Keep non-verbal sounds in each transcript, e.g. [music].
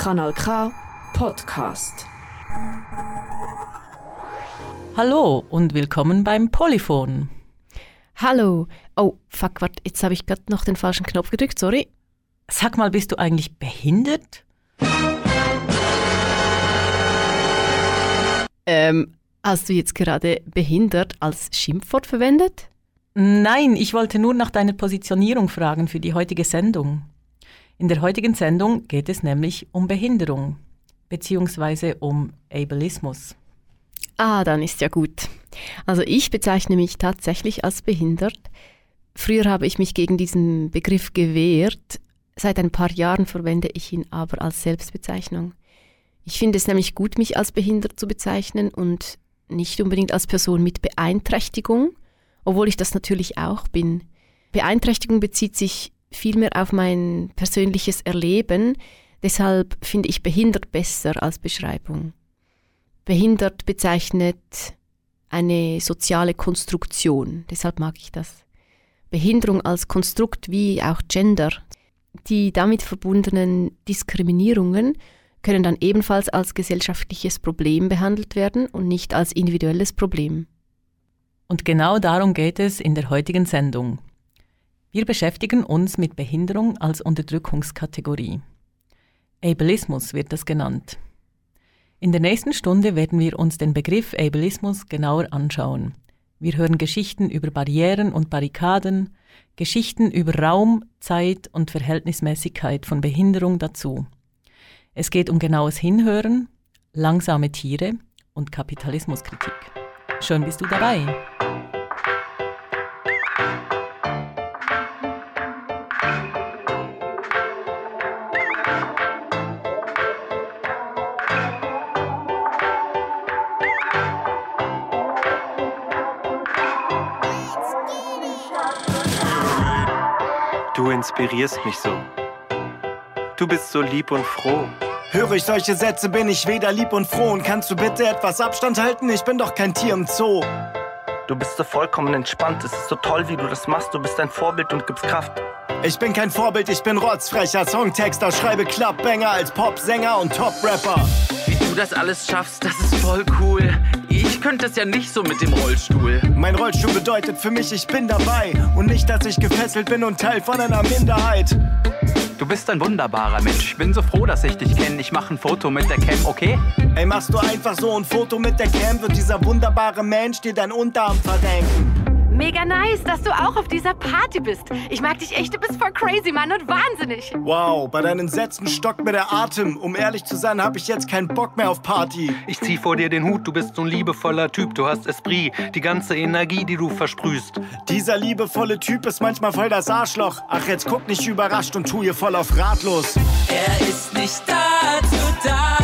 Kanal K Podcast. Hallo und willkommen beim Polyphon. Hallo. Oh, fuck, warte, jetzt habe ich gerade noch den falschen Knopf gedrückt, sorry. Sag mal, bist du eigentlich behindert? Ähm, hast du jetzt gerade behindert als Schimpfwort verwendet? Nein, ich wollte nur nach deiner Positionierung fragen für die heutige Sendung. In der heutigen Sendung geht es nämlich um Behinderung beziehungsweise um Ableismus. Ah, dann ist ja gut. Also ich bezeichne mich tatsächlich als behindert. Früher habe ich mich gegen diesen Begriff gewehrt. Seit ein paar Jahren verwende ich ihn aber als Selbstbezeichnung. Ich finde es nämlich gut, mich als behindert zu bezeichnen und nicht unbedingt als Person mit Beeinträchtigung, obwohl ich das natürlich auch bin. Beeinträchtigung bezieht sich vielmehr auf mein persönliches Erleben, deshalb finde ich behindert besser als Beschreibung. Behindert bezeichnet eine soziale Konstruktion, deshalb mag ich das. Behinderung als Konstrukt wie auch Gender. Die damit verbundenen Diskriminierungen können dann ebenfalls als gesellschaftliches Problem behandelt werden und nicht als individuelles Problem. Und genau darum geht es in der heutigen Sendung. Wir beschäftigen uns mit Behinderung als Unterdrückungskategorie. Ableismus wird das genannt. In der nächsten Stunde werden wir uns den Begriff Ableismus genauer anschauen. Wir hören Geschichten über Barrieren und Barrikaden, Geschichten über Raum, Zeit und Verhältnismäßigkeit von Behinderung dazu. Es geht um genaues Hinhören, langsame Tiere und Kapitalismuskritik. Schön bist du dabei. Inspirierst mich so. Du bist so lieb und froh. Höre ich solche Sätze, bin ich weder lieb und froh. Und kannst du bitte etwas Abstand halten? Ich bin doch kein Tier im Zoo. Du bist so vollkommen entspannt. Es ist so toll, wie du das machst. Du bist ein Vorbild und gibst Kraft. Ich bin kein Vorbild, ich bin rotzfrecher Songtexter, schreibe Klappbanger als Popsänger und Top-Rapper. Wie du das alles schaffst, das ist voll cool. Ich könnte es ja nicht so mit dem Rollstuhl. Mein Rollstuhl bedeutet für mich, ich bin dabei. Und nicht, dass ich gefesselt bin und Teil von einer Minderheit. Du bist ein wunderbarer Mensch. Ich bin so froh, dass ich dich kenne. Ich mache ein Foto mit der Cam, okay? Ey, machst du einfach so ein Foto mit der Cam, wird dieser wunderbare Mensch dir dein Unterarm verdenken. Mega nice, dass du auch auf dieser Party bist. Ich mag dich echt, du bist voll crazy, Mann, und wahnsinnig. Wow, bei deinen Sätzen stockt mir der Atem. Um ehrlich zu sein, hab ich jetzt keinen Bock mehr auf Party. Ich zieh vor dir den Hut, du bist so ein liebevoller Typ. Du hast Esprit, die ganze Energie, die du versprühst. Dieser liebevolle Typ ist manchmal voll das Arschloch. Ach, jetzt guck nicht überrascht und tu ihr voll auf ratlos. Er ist nicht dazu da.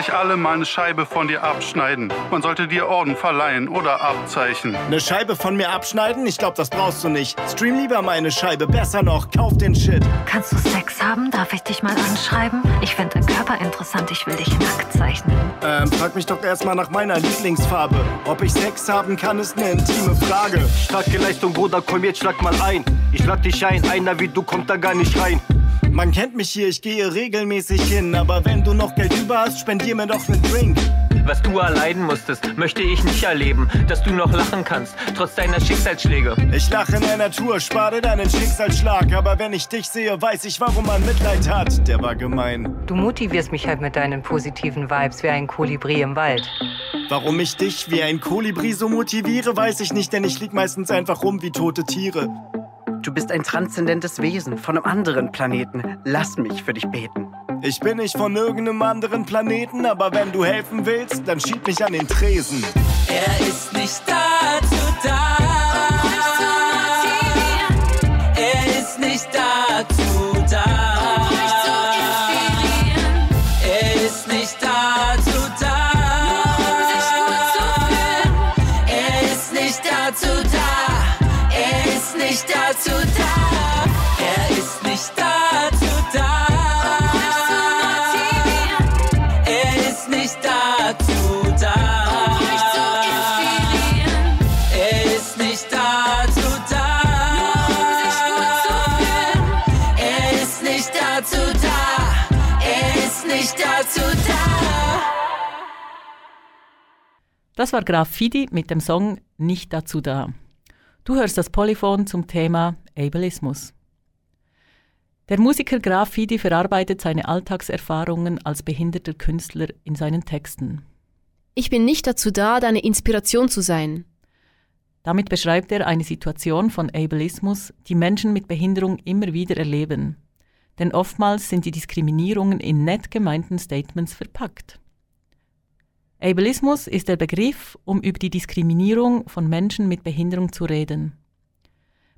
Sich alle mal eine Scheibe von dir abschneiden. Man sollte dir Orden verleihen oder Abzeichen. Eine Scheibe von mir abschneiden? Ich glaub, das brauchst du nicht. Stream lieber meine Scheibe. Besser noch, kauf den Shit. Kannst du Sex haben? Darf ich dich mal anschreiben? Ich finde deinen Körper interessant. Ich will dich nackt zeichnen. Ähm, frag mich doch erstmal nach meiner Lieblingsfarbe. Ob ich Sex haben kann, ist eine intime Frage. Starke Leistung, Bruder, komm jetzt, schlag mal ein. Ich schlag dich ein, einer wie du kommt da gar nicht rein. Man kennt mich hier, ich gehe regelmäßig hin. Aber wenn du noch Geld über hast, spendier mir doch einen Drink. Was du erleiden musstest, möchte ich nicht erleben. Dass du noch lachen kannst, trotz deiner Schicksalsschläge. Ich lache in der Natur, spare deinen Schicksalsschlag. Aber wenn ich dich sehe, weiß ich, warum man Mitleid hat. Der war gemein. Du motivierst mich halt mit deinen positiven Vibes wie ein Kolibri im Wald. Warum ich dich wie ein Kolibri so motiviere, weiß ich nicht, denn ich lieg meistens einfach rum wie tote Tiere. Du bist ein transzendentes Wesen von einem anderen Planeten. Lass mich für dich beten. Ich bin nicht von irgendeinem anderen Planeten, aber wenn du helfen willst, dann schieb mich an den Tresen. Er ist nicht dazu da. Das war Graf Fidi mit dem Song Nicht dazu da. Du hörst das Polyphon zum Thema Ableismus. Der Musiker Graf Fidi verarbeitet seine Alltagserfahrungen als behinderter Künstler in seinen Texten. Ich bin nicht dazu da, deine Inspiration zu sein. Damit beschreibt er eine Situation von Ableismus, die Menschen mit Behinderung immer wieder erleben. Denn oftmals sind die Diskriminierungen in nett gemeinten Statements verpackt. Ableismus ist der Begriff, um über die Diskriminierung von Menschen mit Behinderung zu reden.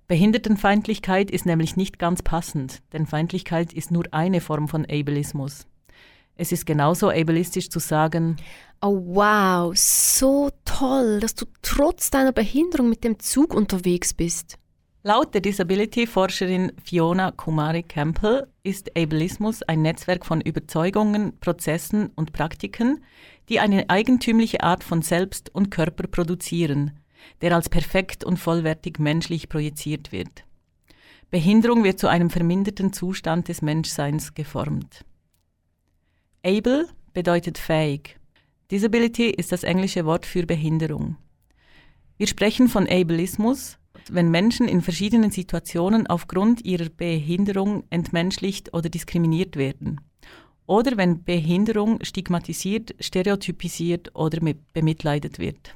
Behindertenfeindlichkeit ist nämlich nicht ganz passend, denn Feindlichkeit ist nur eine Form von Ableismus. Es ist genauso ableistisch zu sagen, Oh wow, so toll, dass du trotz deiner Behinderung mit dem Zug unterwegs bist. Laut der Disability-Forscherin Fiona Kumari Campbell ist Ableismus ein Netzwerk von Überzeugungen, Prozessen und Praktiken, die eine eigentümliche Art von Selbst und Körper produzieren, der als perfekt und vollwertig menschlich projiziert wird. Behinderung wird zu einem verminderten Zustand des Menschseins geformt. Able bedeutet fähig. Disability ist das englische Wort für Behinderung. Wir sprechen von Ableismus, wenn Menschen in verschiedenen Situationen aufgrund ihrer Behinderung entmenschlicht oder diskriminiert werden. Oder wenn Behinderung stigmatisiert, stereotypisiert oder bemitleidet wird.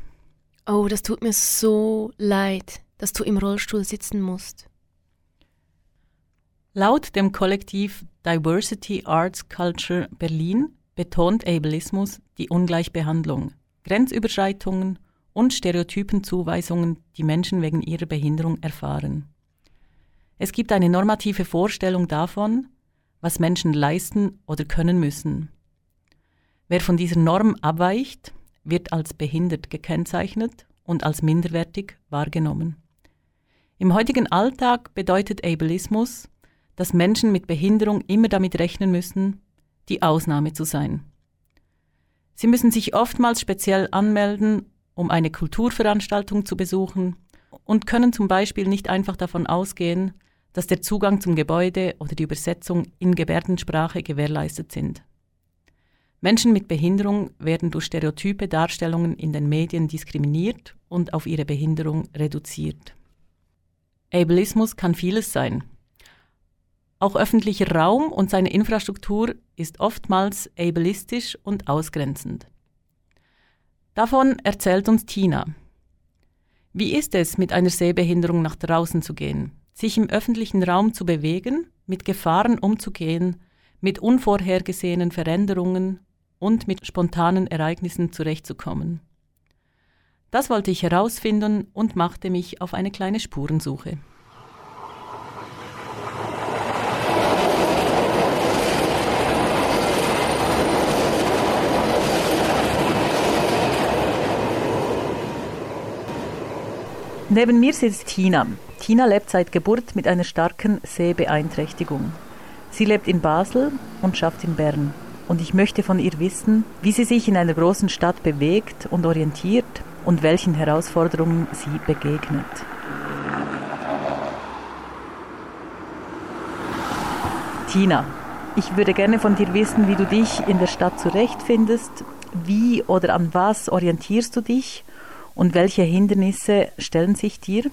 Oh, das tut mir so leid, dass du im Rollstuhl sitzen musst. Laut dem Kollektiv Diversity Arts Culture Berlin betont Ableismus die Ungleichbehandlung, Grenzüberschreitungen und Stereotypenzuweisungen, die Menschen wegen ihrer Behinderung erfahren. Es gibt eine normative Vorstellung davon, was Menschen leisten oder können müssen. Wer von dieser Norm abweicht, wird als behindert gekennzeichnet und als minderwertig wahrgenommen. Im heutigen Alltag bedeutet Ableismus, dass Menschen mit Behinderung immer damit rechnen müssen, die Ausnahme zu sein. Sie müssen sich oftmals speziell anmelden um eine Kulturveranstaltung zu besuchen und können zum Beispiel nicht einfach davon ausgehen, dass der Zugang zum Gebäude oder die Übersetzung in Gebärdensprache gewährleistet sind. Menschen mit Behinderung werden durch stereotype Darstellungen in den Medien diskriminiert und auf ihre Behinderung reduziert. Ableismus kann vieles sein. Auch öffentlicher Raum und seine Infrastruktur ist oftmals ableistisch und ausgrenzend. Davon erzählt uns Tina. Wie ist es, mit einer Sehbehinderung nach draußen zu gehen, sich im öffentlichen Raum zu bewegen, mit Gefahren umzugehen, mit unvorhergesehenen Veränderungen und mit spontanen Ereignissen zurechtzukommen? Das wollte ich herausfinden und machte mich auf eine kleine Spurensuche. Neben mir sitzt Tina. Tina lebt seit Geburt mit einer starken Sehbeeinträchtigung. Sie lebt in Basel und schafft in Bern. Und ich möchte von ihr wissen, wie sie sich in einer großen Stadt bewegt und orientiert und welchen Herausforderungen sie begegnet. Tina, ich würde gerne von dir wissen, wie du dich in der Stadt zurechtfindest. Wie oder an was orientierst du dich und welche Hindernisse stellen sich dir?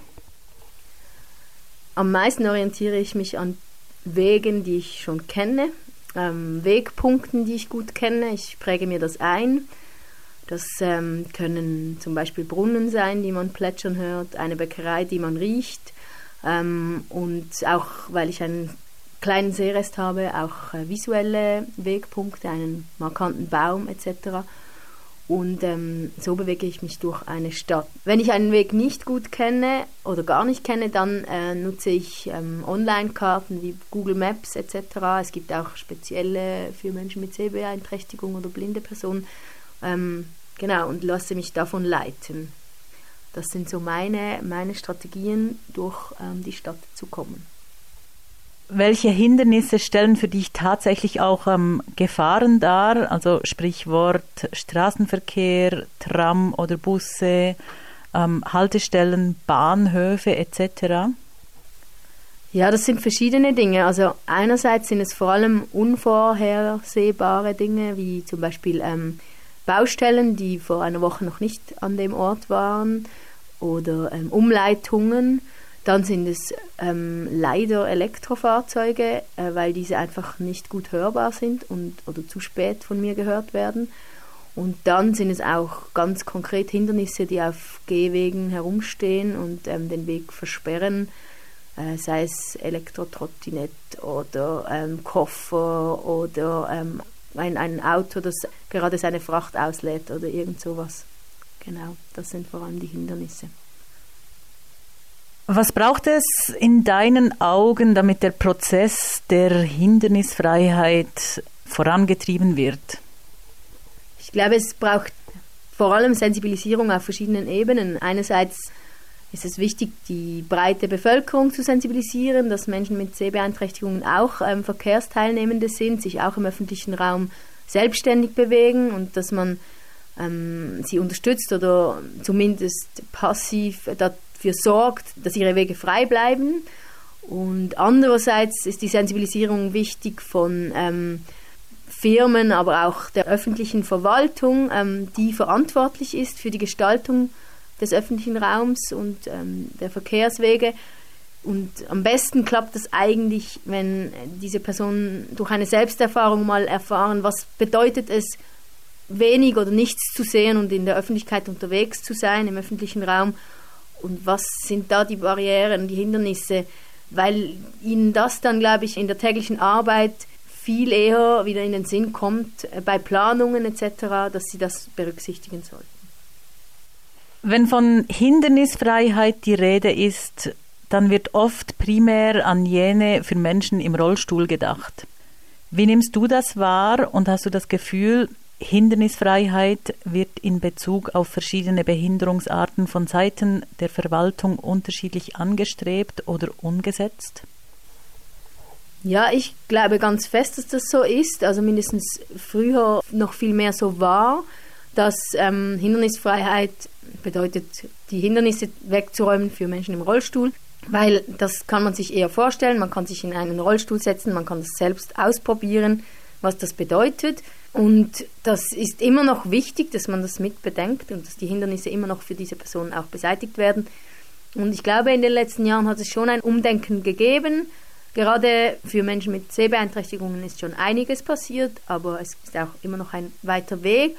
Am meisten orientiere ich mich an Wegen, die ich schon kenne, ähm, Wegpunkten, die ich gut kenne. Ich präge mir das ein. Das ähm, können zum Beispiel Brunnen sein, die man plätschern hört, eine Bäckerei, die man riecht. Ähm, und auch, weil ich einen kleinen Seerest habe, auch äh, visuelle Wegpunkte, einen markanten Baum etc. Und ähm, so bewege ich mich durch eine Stadt. Wenn ich einen Weg nicht gut kenne oder gar nicht kenne, dann äh, nutze ich ähm, Online-Karten wie Google Maps etc. Es gibt auch spezielle für Menschen mit Sehbeeinträchtigung oder blinde Personen. Ähm, genau, und lasse mich davon leiten. Das sind so meine, meine Strategien, durch ähm, die Stadt zu kommen. Welche Hindernisse stellen für dich tatsächlich auch ähm, Gefahren dar? Also Sprichwort Straßenverkehr, Tram oder Busse, ähm, Haltestellen, Bahnhöfe etc. Ja, das sind verschiedene Dinge. Also einerseits sind es vor allem unvorhersehbare Dinge, wie zum Beispiel ähm, Baustellen, die vor einer Woche noch nicht an dem Ort waren oder ähm, Umleitungen. Dann sind es ähm, leider Elektrofahrzeuge, äh, weil diese einfach nicht gut hörbar sind und, oder zu spät von mir gehört werden. Und dann sind es auch ganz konkret Hindernisse, die auf Gehwegen herumstehen und ähm, den Weg versperren, äh, sei es Elektrotrottinett oder ähm, Koffer oder ähm, ein, ein Auto, das gerade seine Fracht auslädt oder irgend sowas. Genau, das sind vor allem die Hindernisse. Was braucht es in deinen Augen, damit der Prozess der Hindernisfreiheit vorangetrieben wird? glaube, es braucht vor allem Sensibilisierung auf verschiedenen Ebenen. Einerseits ist es wichtig, die breite Bevölkerung zu sensibilisieren, dass Menschen mit Sehbeeinträchtigungen auch ähm, Verkehrsteilnehmende sind, sich auch im öffentlichen Raum selbstständig bewegen und dass man ähm, sie unterstützt oder zumindest passiv dafür sorgt, dass ihre Wege frei bleiben. Und andererseits ist die Sensibilisierung wichtig von ähm, Firmen, aber auch der öffentlichen Verwaltung, ähm, die verantwortlich ist für die Gestaltung des öffentlichen Raums und ähm, der Verkehrswege. Und am besten klappt das eigentlich, wenn diese Personen durch eine Selbsterfahrung mal erfahren, was bedeutet es, wenig oder nichts zu sehen und in der Öffentlichkeit unterwegs zu sein, im öffentlichen Raum. Und was sind da die Barrieren, die Hindernisse, weil ihnen das dann, glaube ich, in der täglichen Arbeit viel eher wieder in den Sinn kommt äh, bei Planungen etc., dass sie das berücksichtigen sollten. Wenn von Hindernisfreiheit die Rede ist, dann wird oft primär an jene für Menschen im Rollstuhl gedacht. Wie nimmst du das wahr und hast du das Gefühl, Hindernisfreiheit wird in Bezug auf verschiedene Behinderungsarten von Seiten der Verwaltung unterschiedlich angestrebt oder umgesetzt? Ja, ich glaube ganz fest, dass das so ist. Also mindestens früher noch viel mehr so war, dass ähm, Hindernisfreiheit bedeutet, die Hindernisse wegzuräumen für Menschen im Rollstuhl. Weil das kann man sich eher vorstellen. Man kann sich in einen Rollstuhl setzen, man kann das selbst ausprobieren, was das bedeutet. Und das ist immer noch wichtig, dass man das mitbedenkt und dass die Hindernisse immer noch für diese Personen auch beseitigt werden. Und ich glaube, in den letzten Jahren hat es schon ein Umdenken gegeben Gerade für Menschen mit Sehbeeinträchtigungen ist schon einiges passiert, aber es ist auch immer noch ein weiter Weg.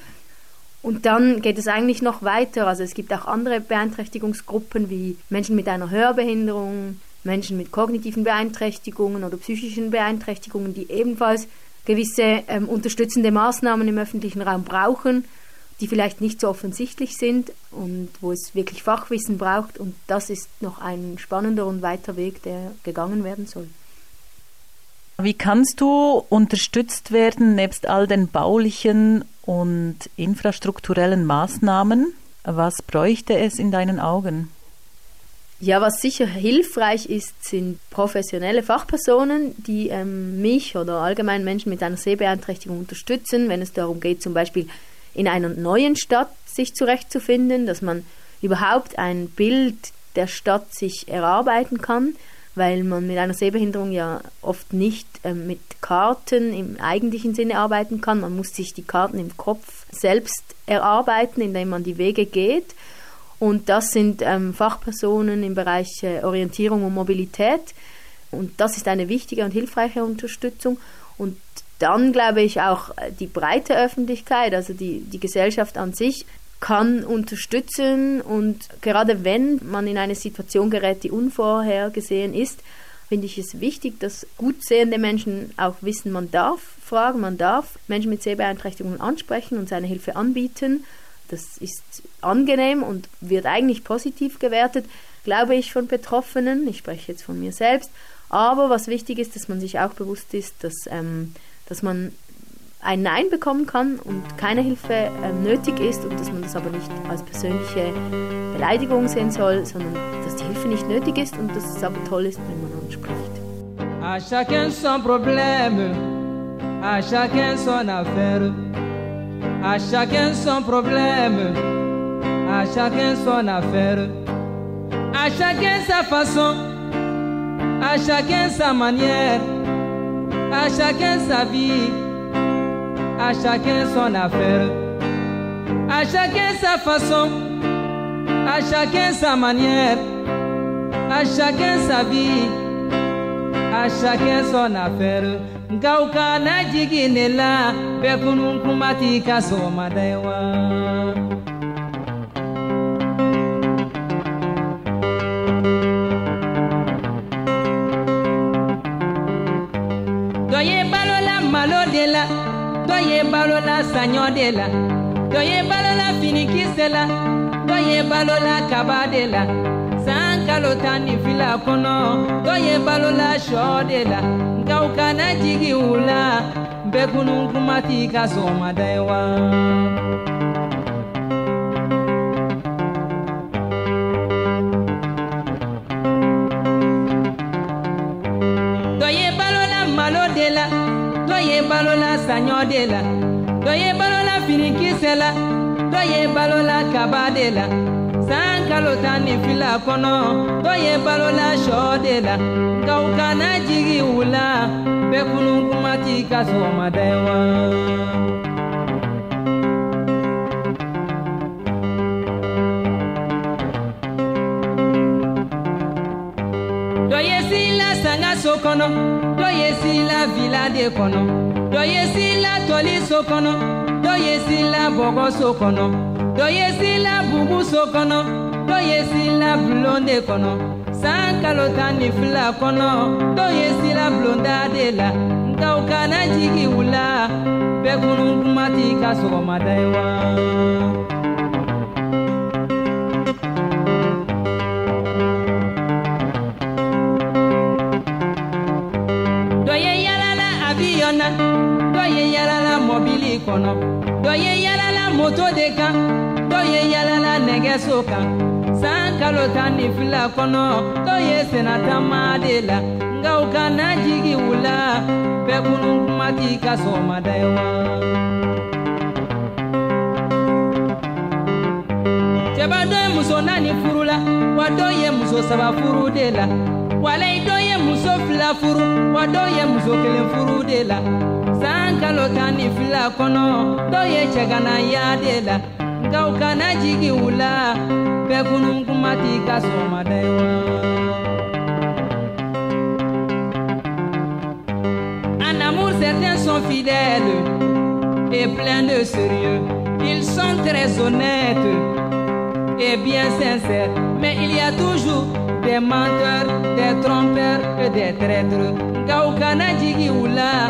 Und dann geht es eigentlich noch weiter. Also es gibt auch andere Beeinträchtigungsgruppen wie Menschen mit einer Hörbehinderung, Menschen mit kognitiven Beeinträchtigungen oder psychischen Beeinträchtigungen, die ebenfalls gewisse ähm, unterstützende Maßnahmen im öffentlichen Raum brauchen, die vielleicht nicht so offensichtlich sind und wo es wirklich Fachwissen braucht. Und das ist noch ein spannender und weiter Weg, der gegangen werden soll. Wie kannst du unterstützt werden, nebst all den baulichen und infrastrukturellen Maßnahmen? Was bräuchte es in deinen Augen? Ja, was sicher hilfreich ist, sind professionelle Fachpersonen, die ähm, mich oder allgemein Menschen mit einer Sehbeeinträchtigung unterstützen, wenn es darum geht, zum Beispiel in einer neuen Stadt sich zurechtzufinden, dass man überhaupt ein Bild der Stadt sich erarbeiten kann weil man mit einer Sehbehinderung ja oft nicht äh, mit Karten im eigentlichen Sinne arbeiten kann. Man muss sich die Karten im Kopf selbst erarbeiten, indem man die Wege geht. Und das sind ähm, Fachpersonen im Bereich äh, Orientierung und Mobilität. Und das ist eine wichtige und hilfreiche Unterstützung. Und dann glaube ich auch äh, die breite Öffentlichkeit, also die, die Gesellschaft an sich, kann unterstützen und gerade wenn man in eine Situation gerät, die unvorhergesehen ist, finde ich es wichtig, dass gut sehende Menschen auch wissen, man darf fragen, man darf Menschen mit Sehbeeinträchtigungen ansprechen und seine Hilfe anbieten. Das ist angenehm und wird eigentlich positiv gewertet, glaube ich, von Betroffenen. Ich spreche jetzt von mir selbst. Aber was wichtig ist, dass man sich auch bewusst ist, dass, ähm, dass man ein Nein bekommen kann und keine Hilfe äh, nötig ist und dass man das aber nicht als persönliche Beleidigung sehen soll, sondern dass die Hilfe nicht nötig ist und dass es aber toll ist, wenn man anspricht. À chacun son problème, à chacun son affaire, à chacun son problème, à chacun son affaire, à chacun sa façon, à chacun sa manière, à chacun sa vie. à chacun son affaire. À chacun sa façon, à chacun sa manière, à chacun sa vie, à chacun son affaire. Nka u kana jigi ne la bɛɛ kunun kuma t'i ka sɔgɔmada ye wa. dɔ ye balola malo de la dɔ ye balola saɲɔ de la dɔ ye balola finikisɛ la dɔ ye balola kaba de la san kalo tan ni fila kɔnɔ dɔ ye balola sɔ de la u kana jigi u la bɛɛ kunun kuma t'i ka sɔgɔmada ye wa. dɔ ye balola malo de la dɔ ye balola saɲɔ de la dɔ ye balola finikisɛ la dɔ ye balola kaba de la san kalo tan ni fila kɔnɔ dɔ ye balola sɔ de la nka u jigi u la bɛɛ kunun kuma t'i ka sɔgɔmada wa. dɔ ye sila sanga so kɔnɔ dɔ ye sila vila de kɔnɔ dɔ ye sila tɔli so kɔnɔ dɔ ye sila bɔgɔ so kɔnɔ dɔ ye sila bugu so kɔnɔ dɔ ye sila bulon de kɔnɔ san kalo tan ni fila kɔnɔ dɔ ye sila bulonda de la nka u kana jigi u la bɛɛ kunun kuma t'i ka sɔgɔmada ye wa. dɔ ye yalala aviyon na dɔ ye yalala mɔbili kɔnɔ dɔ ye yalala moto de kan dɔ ye yalala nɛgɛso kan san kalo tan ni fila kɔnɔ dɔ ye senatama de la nka u kana jigi u la bɛɛ kunun kuma t'i ka sɔgɔmada ye wa. cɛba dɔ ye muso naani furu la wa dɔ ye muso saba furu de la walayi dɔ ye muso fila furu wa dɔ ye muso kelen furu de la san kalo tan ni fila kɔnɔ dɔ ye cɛganaya de la nka u kana jigi u En amour, certains sont fidèles et pleins de sérieux. Ils sont très honnêtes et bien sincères. Mais il y a toujours des menteurs, des trompeurs et des traîtres. Nka u kana jigi u la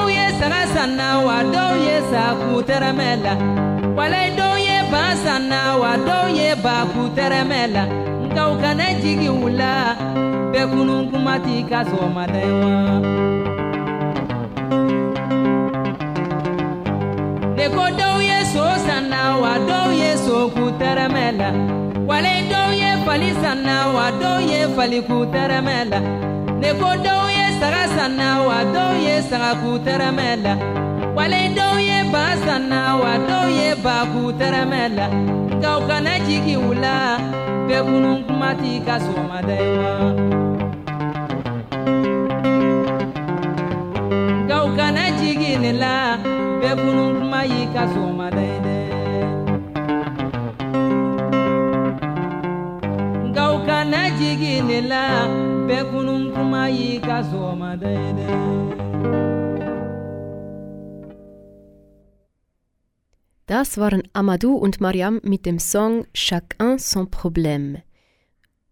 ye sanna wa dɔw ye sa k'u tɛrɛmɛ la. Wale dɔw ye ba sanna wa dɔw ye ba k'u tɛrɛmɛ la. Nka u kana jigi u la bɛɛ kunun kuma t'i ka sɔgɔmada ye wa. Ne ko dɔw ye so sanna wa dɔw ye so k'u tɛrɛmɛ la. Wale dɔw ye fali sanna wa dɔw ye fali k'u tɛrɛmɛ la. Ne ko dɔw saga san na wa dɔw ye saga k'u tɛrɛmɛ la. Wale dɔw ye ba sanna wa dɔw ye ba k'u tɛrɛmɛ la. Nka u kana jigi u la bɛɛ kunun kuma t'i ka sɔgɔmada ye wa. Kana jigi ne la bɛɛ kunun kuma y'i ka sɔgɔmada ye dɛ. Nka u kana jigi ne la bɛɛ kuma y'i ka sɔgɔmada ye dɛ. Das waren Amadou und Mariam mit dem Song Chacun son problème.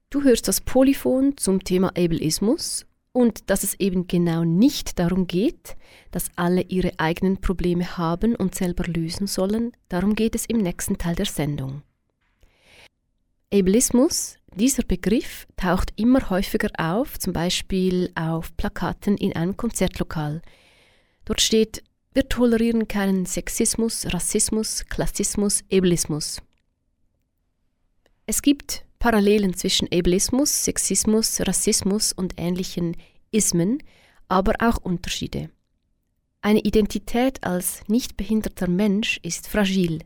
Du hörst das Polyphon zum Thema Ableismus und dass es eben genau nicht darum geht, dass alle ihre eigenen Probleme haben und selber lösen sollen, darum geht es im nächsten Teil der Sendung. Ableismus dieser Begriff taucht immer häufiger auf, zum Beispiel auf Plakaten in einem Konzertlokal. Dort steht, wir tolerieren keinen Sexismus, Rassismus, Klassismus, Ableismus. Es gibt Parallelen zwischen Ableismus, Sexismus, Rassismus und ähnlichen Ismen, aber auch Unterschiede. Eine Identität als nicht behinderter Mensch ist fragil.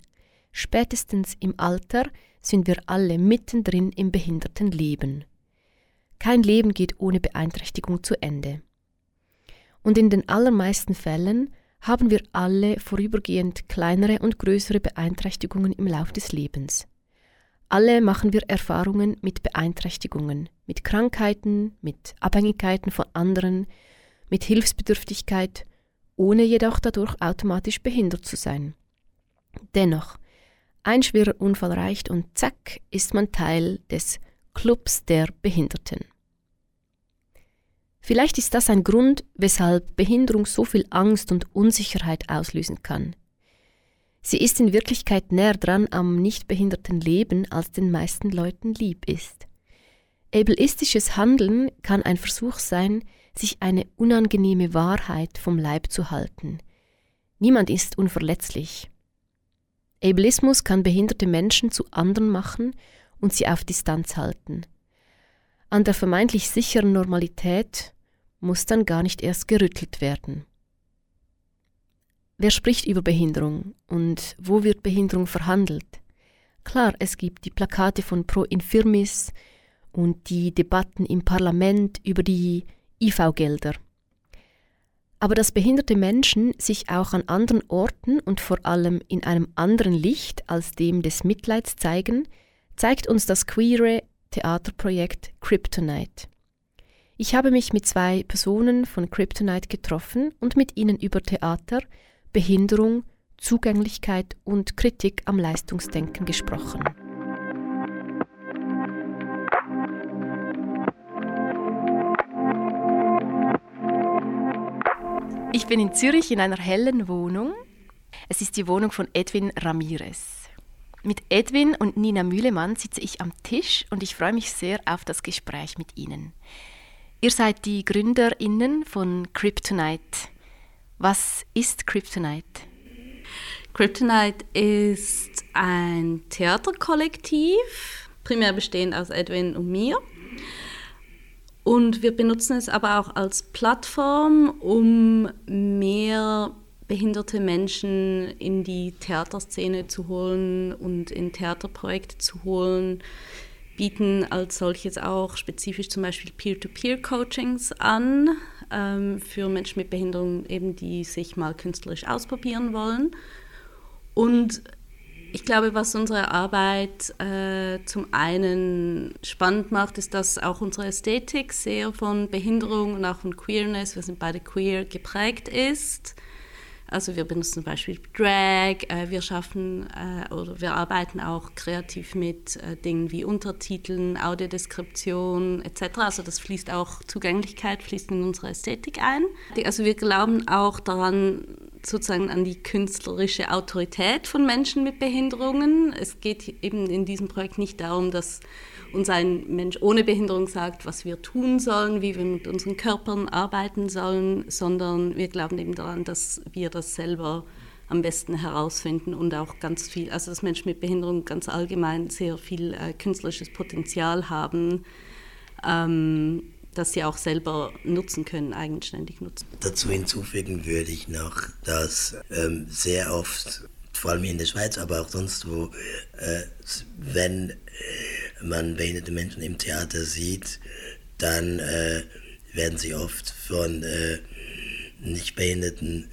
Spätestens im Alter sind wir alle mittendrin im behinderten Leben. Kein Leben geht ohne Beeinträchtigung zu Ende. Und in den allermeisten Fällen haben wir alle vorübergehend kleinere und größere Beeinträchtigungen im Lauf des Lebens. Alle machen wir Erfahrungen mit Beeinträchtigungen, mit Krankheiten, mit Abhängigkeiten von anderen, mit Hilfsbedürftigkeit, ohne jedoch dadurch automatisch behindert zu sein. Dennoch, ein schwerer Unfall reicht und zack ist man Teil des Clubs der Behinderten. Vielleicht ist das ein Grund, weshalb Behinderung so viel Angst und Unsicherheit auslösen kann. Sie ist in Wirklichkeit näher dran am nicht behinderten Leben, als den meisten Leuten lieb ist. Ableistisches Handeln kann ein Versuch sein, sich eine unangenehme Wahrheit vom Leib zu halten. Niemand ist unverletzlich. Ableismus kann behinderte Menschen zu anderen machen und sie auf Distanz halten. An der vermeintlich sicheren Normalität muss dann gar nicht erst gerüttelt werden. Wer spricht über Behinderung und wo wird Behinderung verhandelt? Klar, es gibt die Plakate von Pro Infirmis und die Debatten im Parlament über die IV-Gelder. Aber dass behinderte Menschen sich auch an anderen Orten und vor allem in einem anderen Licht als dem des Mitleids zeigen, zeigt uns das queere Theaterprojekt Kryptonite. Ich habe mich mit zwei Personen von Kryptonite getroffen und mit ihnen über Theater, Behinderung, Zugänglichkeit und Kritik am Leistungsdenken gesprochen. Ich bin in Zürich in einer hellen Wohnung. Es ist die Wohnung von Edwin Ramirez. Mit Edwin und Nina Mühlemann sitze ich am Tisch und ich freue mich sehr auf das Gespräch mit Ihnen. Ihr seid die GründerInnen von Kryptonite. Was ist Kryptonite? Kryptonite ist ein Theaterkollektiv, primär bestehend aus Edwin und mir. Und wir benutzen es aber auch als Plattform, um mehr behinderte Menschen in die Theaterszene zu holen und in Theaterprojekte zu holen, bieten als solches auch spezifisch zum Beispiel Peer-to-Peer-Coachings an ähm, für Menschen mit Behinderung, eben die sich mal künstlerisch ausprobieren wollen. Und ich glaube, was unsere Arbeit äh, zum einen spannend macht, ist, dass auch unsere Ästhetik sehr von Behinderung und auch von Queerness, wir sind beide queer, geprägt ist. Also wir benutzen zum Beispiel Drag, äh, wir schaffen äh, oder wir arbeiten auch kreativ mit äh, Dingen wie Untertiteln, Audiodeskription etc. Also das fließt auch, Zugänglichkeit fließt in unsere Ästhetik ein. Also wir glauben auch daran, sozusagen an die künstlerische Autorität von Menschen mit Behinderungen. Es geht eben in diesem Projekt nicht darum, dass uns ein Mensch ohne Behinderung sagt, was wir tun sollen, wie wir mit unseren Körpern arbeiten sollen, sondern wir glauben eben daran, dass wir das selber am besten herausfinden und auch ganz viel, also dass Menschen mit Behinderung ganz allgemein sehr viel äh, künstlerisches Potenzial haben, ähm, das sie auch selber nutzen können, eigenständig nutzen. Dazu hinzufügen würde ich noch, dass ähm, sehr oft, vor allem in der Schweiz, aber auch sonst wo, äh, wenn man behinderte Menschen im Theater sieht, dann äh, werden sie oft von äh, nicht behinderten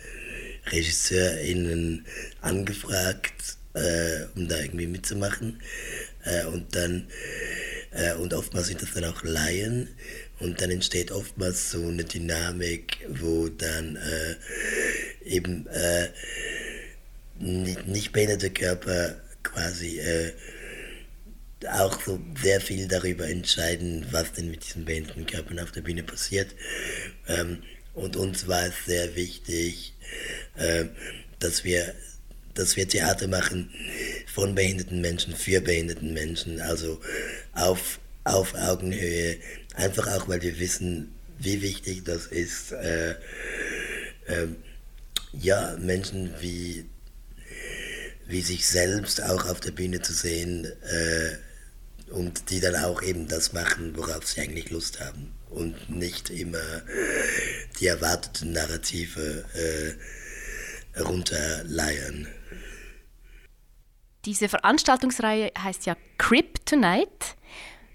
RegisseurInnen angefragt, äh, um da irgendwie mitzumachen. Äh, und dann, äh, und oftmals sind das dann auch Laien. Und dann entsteht oftmals so eine Dynamik, wo dann äh, eben nicht, nicht behinderte Körper quasi auch so sehr viel darüber entscheiden, was denn mit diesen behinderten Körpern auf der Bühne passiert. Ähm, und uns war es sehr wichtig, äh, dass wir dass wir Theater machen von behinderten Menschen für behinderten Menschen, also auf auf Augenhöhe, einfach auch, weil wir wissen, wie wichtig das ist, äh, äh, ja, Menschen wie, wie sich selbst auch auf der Bühne zu sehen äh, und die dann auch eben das machen, worauf sie eigentlich Lust haben und nicht immer die erwarteten Narrative äh, runterleiern. Diese Veranstaltungsreihe heißt ja Crip Tonight.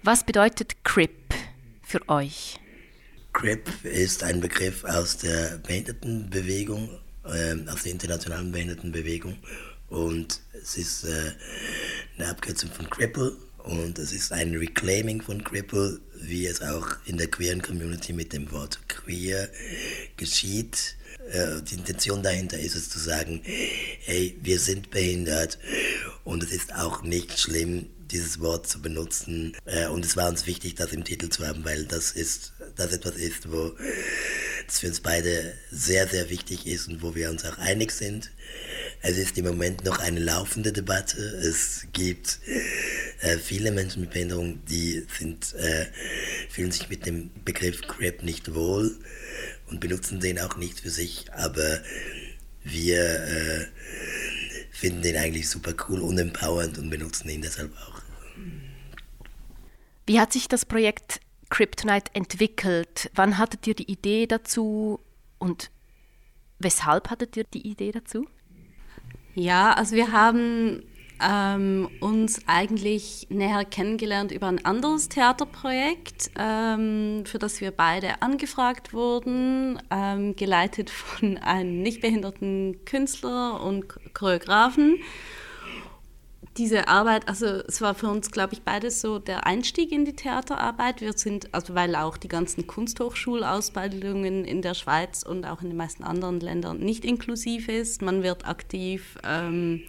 Was bedeutet Crip für euch? Crip ist ein Begriff aus der Behindertenbewegung, äh, aus der internationalen Behindertenbewegung. Und es ist äh, eine Abkürzung von Cripple und es ist ein Reclaiming von Cripple, wie es auch in der queeren Community mit dem Wort queer geschieht. Äh, die Intention dahinter ist es zu sagen, hey, wir sind behindert und es ist auch nicht schlimm, dieses Wort zu benutzen. Äh, und es war uns wichtig, das im Titel zu haben, weil das ist, das etwas ist, wo das für uns beide sehr, sehr wichtig ist und wo wir uns auch einig sind. Es ist im Moment noch eine laufende Debatte. Es gibt äh, viele Menschen mit Behinderung, die sind, äh, fühlen sich mit dem Begriff Crip nicht wohl und benutzen den auch nicht für sich, aber wir äh, finden den eigentlich super cool und empowernd und benutzen ihn deshalb auch. Wie hat sich das Projekt Kryptonite entwickelt? Wann hattet ihr die Idee dazu und weshalb hattet ihr die Idee dazu? Ja, also wir haben ähm, uns eigentlich näher kennengelernt über ein anderes Theaterprojekt, ähm, für das wir beide angefragt wurden, ähm, geleitet von einem nicht behinderten Künstler und Choreografen. Diese Arbeit, also es war für uns, glaube ich, beides so der Einstieg in die Theaterarbeit. Wir sind, also weil auch die ganzen Kunsthochschulausbildungen in der Schweiz und auch in den meisten anderen Ländern nicht inklusiv ist. Man wird aktiv ähm,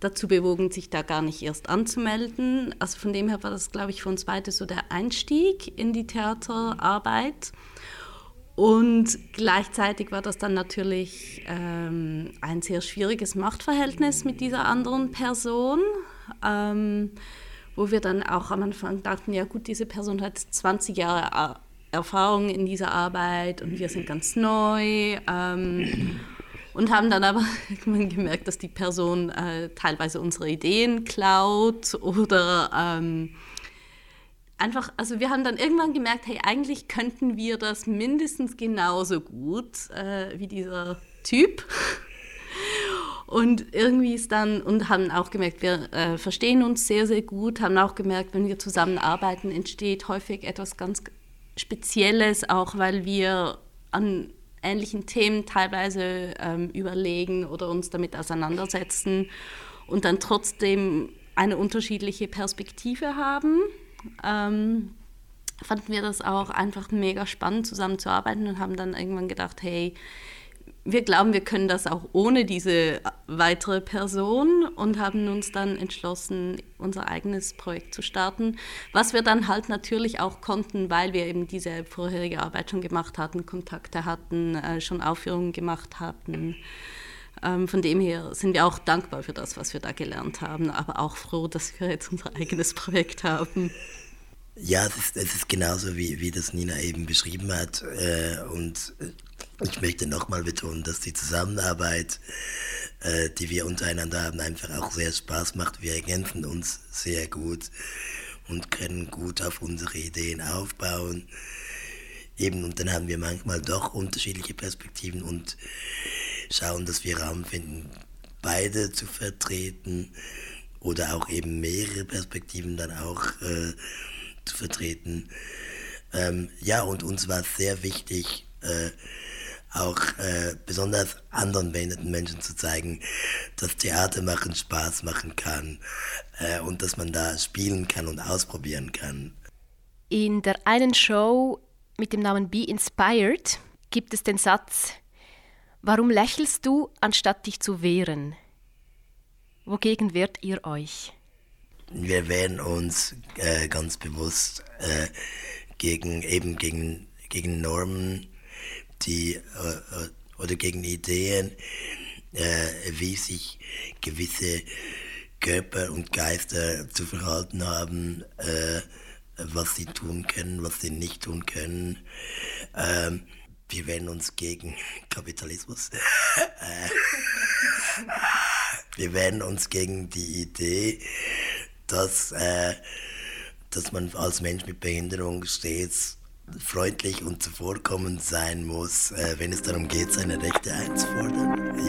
dazu bewogen, sich da gar nicht erst anzumelden. Also von dem her war das, glaube ich, für uns beide so der Einstieg in die Theaterarbeit. Und gleichzeitig war das dann natürlich ähm, ein sehr schwieriges Machtverhältnis mit dieser anderen Person, ähm, wo wir dann auch am Anfang dachten, ja gut, diese Person hat 20 Jahre Erfahrung in dieser Arbeit und wir sind ganz neu. Ähm, und haben dann aber [laughs] gemerkt, dass die Person äh, teilweise unsere Ideen klaut oder ähm, einfach, also wir haben dann irgendwann gemerkt, hey, eigentlich könnten wir das mindestens genauso gut äh, wie dieser Typ. Und irgendwie ist dann, und haben auch gemerkt, wir äh, verstehen uns sehr, sehr gut, haben auch gemerkt, wenn wir zusammenarbeiten, entsteht häufig etwas ganz Spezielles, auch weil wir an ähnlichen Themen teilweise ähm, überlegen oder uns damit auseinandersetzen und dann trotzdem eine unterschiedliche Perspektive haben. Ähm, fanden wir das auch einfach mega spannend zusammenzuarbeiten und haben dann irgendwann gedacht, hey, wir glauben, wir können das auch ohne diese weitere Person und haben uns dann entschlossen, unser eigenes Projekt zu starten, was wir dann halt natürlich auch konnten, weil wir eben diese vorherige Arbeit schon gemacht hatten, Kontakte hatten, äh, schon Aufführungen gemacht hatten. Ähm, von dem her sind wir auch dankbar für das, was wir da gelernt haben, aber auch froh, dass wir jetzt unser eigenes Projekt haben. Ja, es ist, es ist genauso, wie, wie das Nina eben beschrieben hat. Äh, und ich möchte nochmal betonen, dass die Zusammenarbeit, äh, die wir untereinander haben, einfach auch sehr Spaß macht. Wir ergänzen uns sehr gut und können gut auf unsere Ideen aufbauen. Eben, und dann haben wir manchmal doch unterschiedliche Perspektiven und schauen, dass wir Raum finden, beide zu vertreten oder auch eben mehrere Perspektiven dann auch äh, zu vertreten. Ähm, ja, und uns war sehr wichtig, äh, auch äh, besonders anderen behinderten Menschen zu zeigen, dass Theater machen Spaß machen kann äh, und dass man da spielen kann und ausprobieren kann. In der einen Show mit dem Namen Be Inspired gibt es den Satz, warum lächelst du, anstatt dich zu wehren? Wogegen wehrt ihr euch? Wir wehren uns äh, ganz bewusst äh, gegen eben gegen, gegen Normen, die äh, äh, oder gegen Ideen, äh, wie sich gewisse Körper und Geister zu verhalten haben, was sie tun können, was sie nicht tun können. Ähm, wir wenden uns gegen Kapitalismus. [laughs] Wir wenden uns gegen die Idee, dass, dass man als Mensch mit Behinderung stets freundlich und zuvorkommend sein muss, äh, wenn es darum geht, seine Rechte einzufordern.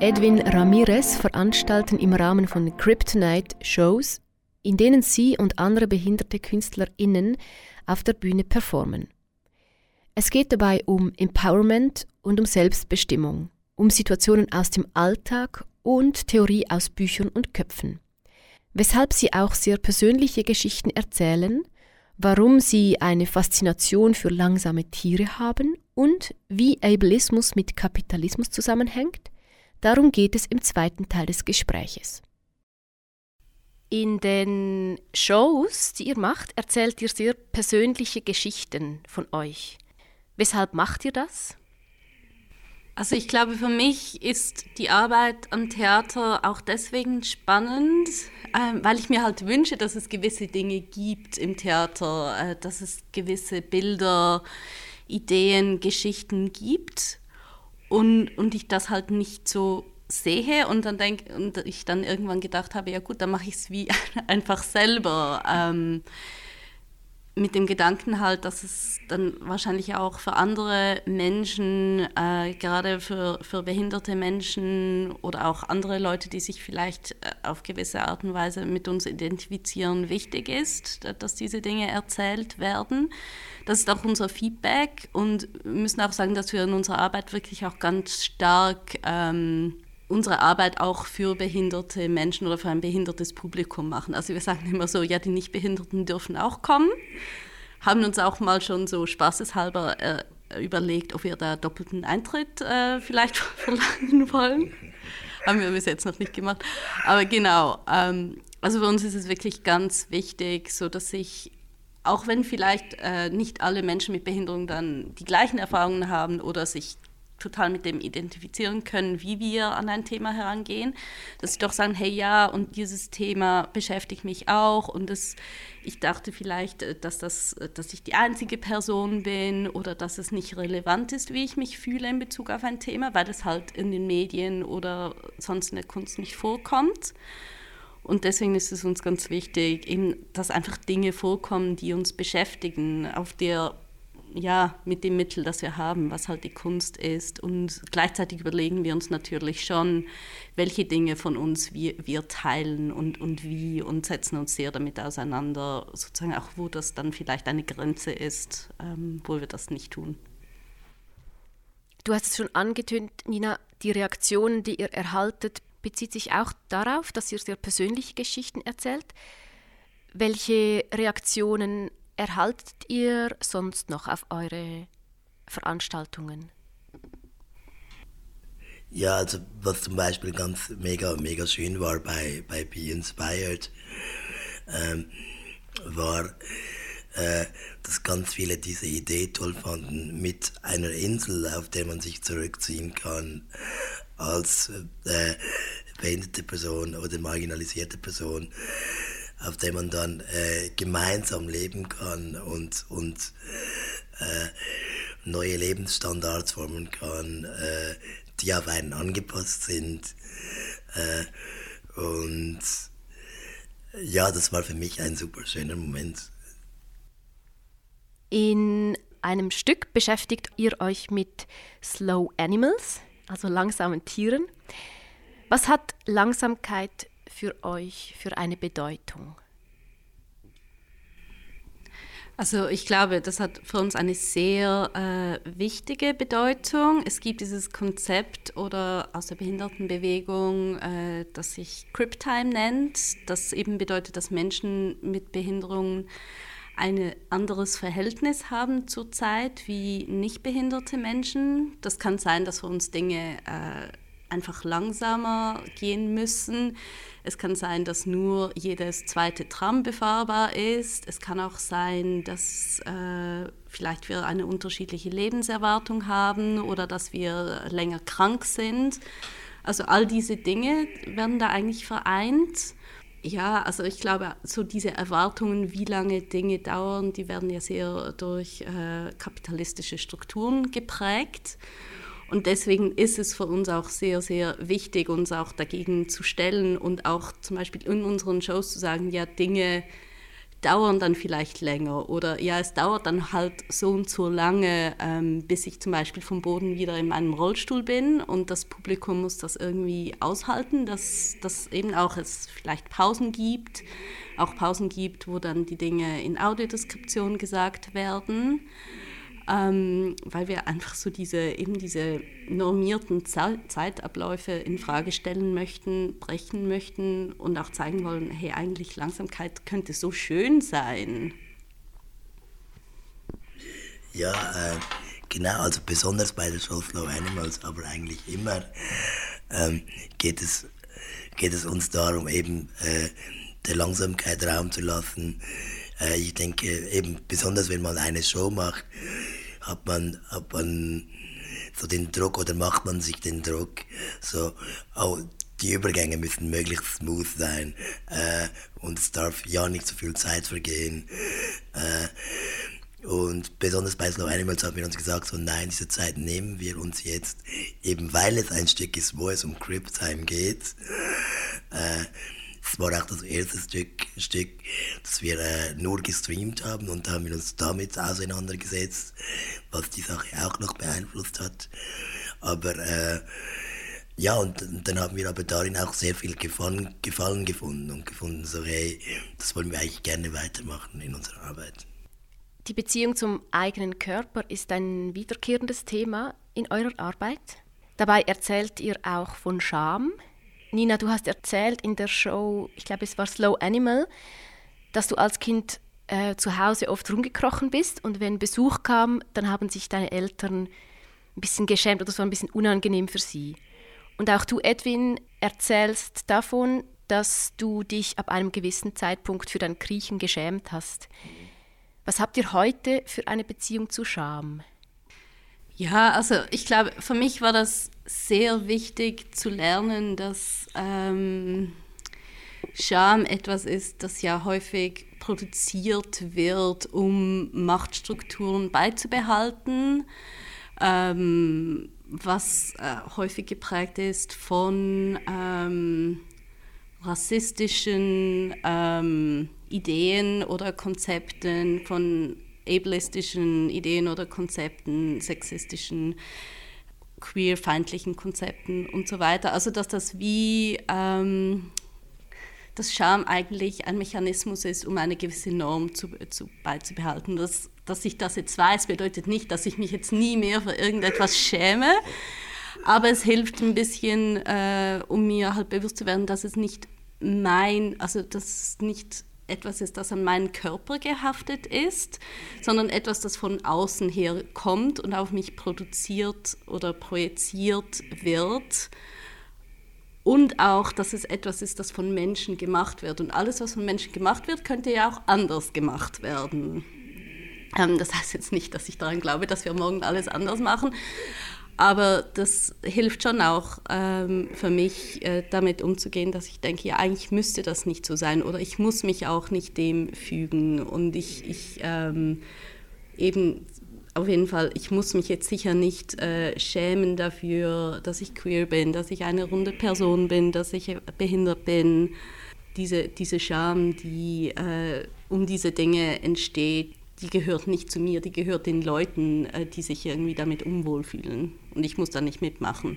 Edwin Ramirez veranstalten im Rahmen von Kryptonite Shows, in denen sie und andere behinderte KünstlerInnen auf der Bühne performen. Es geht dabei um Empowerment und um Selbstbestimmung, um Situationen aus dem Alltag und Theorie aus Büchern und Köpfen. Weshalb sie auch sehr persönliche Geschichten erzählen, warum sie eine Faszination für langsame Tiere haben und wie Ableismus mit Kapitalismus zusammenhängt Darum geht es im zweiten Teil des Gespräches. In den Shows, die ihr macht, erzählt ihr sehr persönliche Geschichten von euch. Weshalb macht ihr das? Also ich glaube, für mich ist die Arbeit am Theater auch deswegen spannend, äh, weil ich mir halt wünsche, dass es gewisse Dinge gibt im Theater, äh, dass es gewisse Bilder, Ideen, Geschichten gibt und, und ich das halt nicht so sehe und dann denk, und ich dann irgendwann gedacht habe, ja gut, dann mache ich es wie [laughs] einfach selber. Ähm, mit dem Gedanken halt, dass es dann wahrscheinlich auch für andere Menschen, äh, gerade für, für behinderte Menschen oder auch andere Leute, die sich vielleicht äh, auf gewisse Art und Weise mit uns identifizieren, wichtig ist, dass diese Dinge erzählt werden. Das ist auch unser Feedback und müssen auch sagen, dass wir in unserer Arbeit wirklich auch ganz stark ähm, unsere Arbeit auch für behinderte Menschen oder für ein behindertes Publikum machen. Also wir sagen immer so, ja, die Nichtbehinderten dürfen auch kommen. Haben uns auch mal schon so spaßeshalber äh, überlegt, ob wir da doppelten Eintritt äh, vielleicht [laughs] verlangen wollen. Haben wir bis jetzt noch nicht gemacht. Aber genau, ähm, also für uns ist es wirklich ganz wichtig, so dass sich auch wenn vielleicht äh, nicht alle Menschen mit Behinderung dann die gleichen Erfahrungen haben oder sich total mit dem identifizieren können, wie wir an ein Thema herangehen, dass sie doch sagen, hey ja, und dieses Thema beschäftigt mich auch und das, ich dachte vielleicht, äh, dass, das, äh, dass ich die einzige Person bin oder dass es nicht relevant ist, wie ich mich fühle in Bezug auf ein Thema, weil das halt in den Medien oder sonst in der Kunst nicht vorkommt. Und deswegen ist es uns ganz wichtig, eben, dass einfach Dinge vorkommen, die uns beschäftigen, auf der ja, mit dem Mittel, das wir haben, was halt die Kunst ist. Und gleichzeitig überlegen wir uns natürlich schon, welche Dinge von uns wir, wir teilen und, und wie und setzen uns sehr damit auseinander, sozusagen auch, wo das dann vielleicht eine Grenze ist, ähm, wo wir das nicht tun. Du hast es schon angetönt, Nina, die Reaktionen, die ihr erhaltet, bezieht sich auch darauf, dass ihr sehr persönliche Geschichten erzählt. Welche Reaktionen erhaltet ihr sonst noch auf eure Veranstaltungen? Ja, also was zum Beispiel ganz mega, mega schön war bei, bei Be Inspired, ähm, war, äh, dass ganz viele diese Idee toll fanden, mit einer Insel, auf der man sich zurückziehen kann, als äh, behinderte Person oder marginalisierte Person, auf dem man dann äh, gemeinsam leben kann und, und, äh, neue Lebensstandards formen kann, äh, die auf einen angepasst sind. Äh, und ja, das war für mich ein super schöner Moment. In einem Stück beschäftigt ihr euch mit Slow Animals, also langsamen Tieren. Was hat Langsamkeit für euch für eine Bedeutung? Also ich glaube, das hat für uns eine sehr äh, wichtige Bedeutung. Es gibt dieses Konzept oder aus der Behindertenbewegung, äh, das sich Criptime nennt, das eben bedeutet, dass Menschen mit Behinderungen ein anderes Verhältnis haben zur Zeit wie nicht behinderte Menschen. Das kann sein, dass für uns Dinge äh, einfach langsamer gehen müssen. Es kann sein, dass nur jedes zweite Tram befahrbar ist. Es kann auch sein, dass äh, vielleicht wir eine unterschiedliche Lebenserwartung haben oder dass wir länger krank sind. Also all diese Dinge werden da eigentlich vereint. Ja, also ich glaube, so diese Erwartungen, wie lange Dinge dauern, die werden ja sehr durch äh, kapitalistische Strukturen geprägt. Und deswegen ist es für uns auch sehr, sehr wichtig, uns auch dagegen zu stellen und auch zum Beispiel in unseren Shows zu sagen, ja, Dinge dauern dann vielleicht länger oder ja, es dauert dann halt so und so lange, ähm, bis ich zum Beispiel vom Boden wieder in meinem Rollstuhl bin und das Publikum muss das irgendwie aushalten, dass, dass eben auch es vielleicht Pausen gibt, auch Pausen gibt, wo dann die Dinge in Audiodeskription gesagt werden ähm, weil wir einfach so diese, eben diese normierten Zeitabläufe in Frage stellen möchten, brechen möchten und auch zeigen wollen, hey, eigentlich Langsamkeit könnte so schön sein. Ja, äh, genau, also besonders bei der Show Slow Animals, aber eigentlich immer ähm, geht, es, geht es uns darum, eben äh, der Langsamkeit Raum zu lassen. Äh, ich denke, eben besonders wenn man eine Show macht, hat man, hat man so den Druck oder macht man sich den Druck, so, oh, die Übergänge müssen möglichst smooth sein äh, und es darf ja nicht so viel Zeit vergehen. Äh, und besonders bei Slow Animals haben wir uns gesagt, so nein, diese Zeit nehmen wir uns jetzt, eben weil es ein Stück ist, wo es um Crip Time geht. Äh, es war auch das erste Stück, Stück das wir äh, nur gestreamt haben und da haben wir uns damit auseinandergesetzt, was die Sache auch noch beeinflusst hat. Aber äh, ja, und, und, dann haben wir aber darin auch sehr viel Gefallen, Gefallen gefunden und gefunden, so hey, das wollen wir eigentlich gerne weitermachen in unserer Arbeit. Die Beziehung zum eigenen Körper ist ein wiederkehrendes Thema in eurer Arbeit. Dabei erzählt ihr auch von Scham, Nina, du hast erzählt in der Show, ich glaube es war Slow Animal, dass du als Kind äh, zu Hause oft rumgekrochen bist und wenn Besuch kam, dann haben sich deine Eltern ein bisschen geschämt oder es war ein bisschen unangenehm für sie. Und auch du, Edwin, erzählst davon, dass du dich ab einem gewissen Zeitpunkt für dein Kriechen geschämt hast. Was habt ihr heute für eine Beziehung zu Scham? Ja, also ich glaube, für mich war das sehr wichtig zu lernen, dass ähm, Scham etwas ist, das ja häufig produziert wird, um Machtstrukturen beizubehalten, ähm, was äh, häufig geprägt ist von ähm, rassistischen ähm, Ideen oder Konzepten, von ableistischen Ideen oder Konzepten, sexistischen, queerfeindlichen Konzepten und so weiter. Also dass das wie ähm, das Scham eigentlich ein Mechanismus ist, um eine gewisse Norm zu, zu, beizubehalten. Das, dass ich das jetzt weiß, bedeutet nicht, dass ich mich jetzt nie mehr für irgendetwas schäme. Aber es hilft ein bisschen, äh, um mir halt bewusst zu werden, dass es nicht mein, also dass es nicht etwas ist, das an meinen Körper gehaftet ist, sondern etwas, das von außen her kommt und auf mich produziert oder projiziert wird. Und auch, dass es etwas ist, das von Menschen gemacht wird. Und alles, was von Menschen gemacht wird, könnte ja auch anders gemacht werden. Ähm, das heißt jetzt nicht, dass ich daran glaube, dass wir morgen alles anders machen. Aber das hilft schon auch ähm, für mich, äh, damit umzugehen, dass ich denke, ja, eigentlich müsste das nicht so sein oder ich muss mich auch nicht dem fügen und ich, ich ähm, eben auf jeden Fall, ich muss mich jetzt sicher nicht äh, schämen dafür, dass ich queer bin, dass ich eine runde Person bin, dass ich behindert bin. Diese, diese Scham, die äh, um diese Dinge entsteht, die gehört nicht zu mir, die gehört den Leuten, äh, die sich irgendwie damit unwohl fühlen. Und ich muss da nicht mitmachen.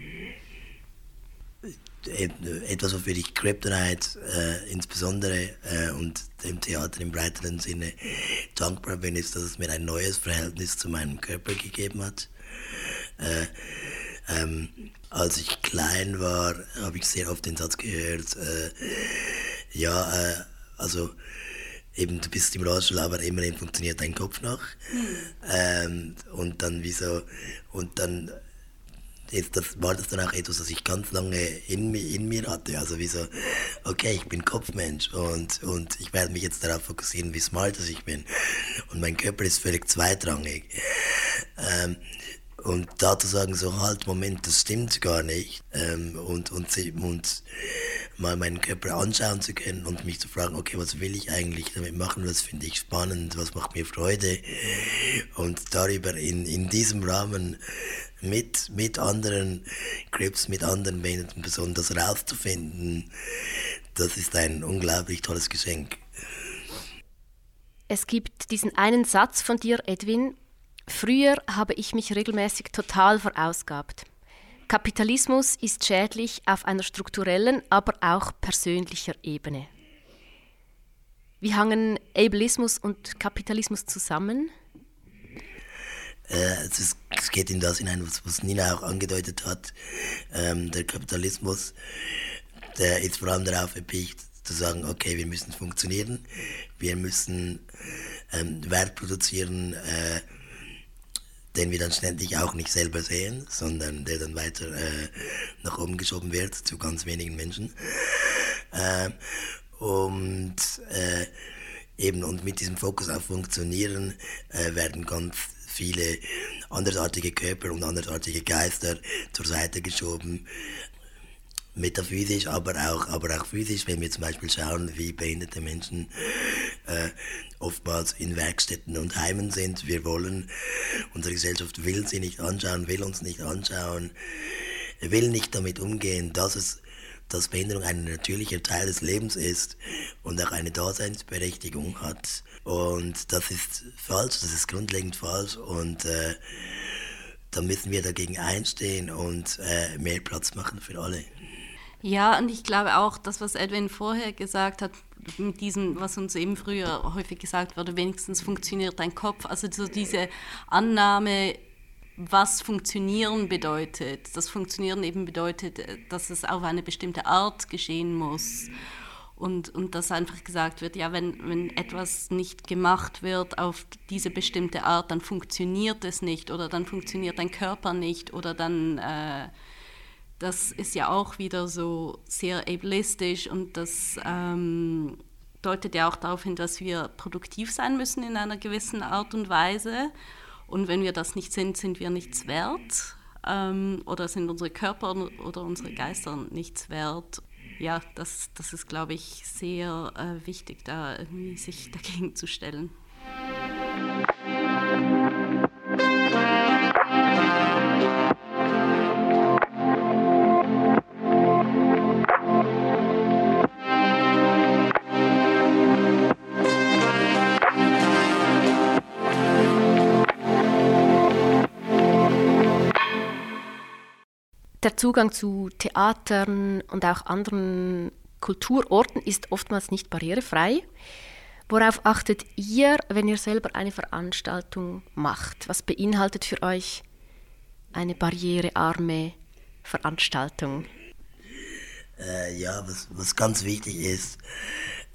Äh, etwas, wofür ich Kryptonite äh, insbesondere äh, und dem Theater im breiteren Sinne dankbar bin, ist, dass es mir ein neues Verhältnis zu meinem Körper gegeben hat. Äh, ähm, als ich klein war, habe ich sehr oft den Satz gehört, äh, ja, also eben du bist im Rollstuhl, aber immerhin funktioniert dein Kopf noch. Mhm. Ähm, und dann wieso, und dann jetzt das, war das dann auch etwas, was ich ganz lange in, in mir hatte. Also wie so, okay, ich bin Kopfmensch und, und ich werde mich jetzt darauf fokussieren, wie smart ich bin. Und mein Körper ist völlig zweitrangig. Ähm, und da zu sagen, so halt, Moment, das stimmt gar nicht. Ähm, und, und, und mal meinen Körper anschauen zu können und mich zu fragen, okay, was will ich eigentlich damit machen, was finde ich spannend, was macht mir Freude. Und darüber in, in diesem Rahmen mit, mit anderen Crips, mit anderen behinderten Personen das rauszufinden, das ist ein unglaublich tolles Geschenk. Es gibt diesen einen Satz von dir, Edwin. Früher habe ich mich regelmäßig total verausgabt. Kapitalismus ist schädlich auf einer strukturellen, aber auch persönlicher Ebene. Wie hangen Ableismus und Kapitalismus zusammen? Äh, es, geht in das hinein, was, was Nina auch angedeutet hat. Ähm, der Kapitalismus, der ist vor allem darauf erpicht, zu sagen, okay, wir müssen funktionieren, wir müssen ähm, Wert produzieren, äh, den wir dann ständig auch nicht selber sehen, sondern der dann weiter äh, nach oben geschoben wird zu ganz wenigen Menschen. Äh, und äh, eben und mit diesem Fokus auf Funktionieren äh, werden ganz viele andersartige Körper und andersartige Geister zur Seite geschoben. Metaphysisch, aber auch, aber auch physisch, wenn wir zum Beispiel schauen, wie behinderte Menschen äh, oftmals in Werkstätten und Heimen sind. Wir wollen, unsere Gesellschaft will sie nicht anschauen, will uns nicht anschauen, will nicht damit umgehen, dass es dass Behinderung ein natürlicher Teil des Lebens ist und auch eine Daseinsberechtigung hat. Und das ist falsch, das ist grundlegend falsch und äh, da müssen wir dagegen einstehen und äh, mehr Platz machen für alle. Ja, und ich glaube auch, das, was Edwin vorher gesagt hat, mit diesem, was uns eben früher häufig gesagt wurde, wenigstens funktioniert dein Kopf. Also so diese Annahme, was funktionieren bedeutet. Das Funktionieren eben bedeutet, dass es auf eine bestimmte Art geschehen muss. Und, und dass einfach gesagt wird, ja, wenn, wenn etwas nicht gemacht wird auf diese bestimmte Art, dann funktioniert es nicht oder dann funktioniert dein Körper nicht oder dann, äh, das ist ja auch wieder so sehr ableistisch und das ähm, deutet ja auch darauf hin, dass wir produktiv sein müssen in einer gewissen Art und Weise. Und wenn wir das nicht sind, sind wir nichts wert ähm, oder sind unsere Körper oder unsere Geister nichts wert ja, das, das ist, glaube ich, sehr äh, wichtig, da irgendwie sich dagegen zu stellen. Der Zugang zu Theatern und auch anderen Kulturorten ist oftmals nicht barrierefrei. Worauf achtet ihr, wenn ihr selber eine Veranstaltung macht? Was beinhaltet für euch eine barrierearme Veranstaltung? Äh, ja, was, was ganz wichtig ist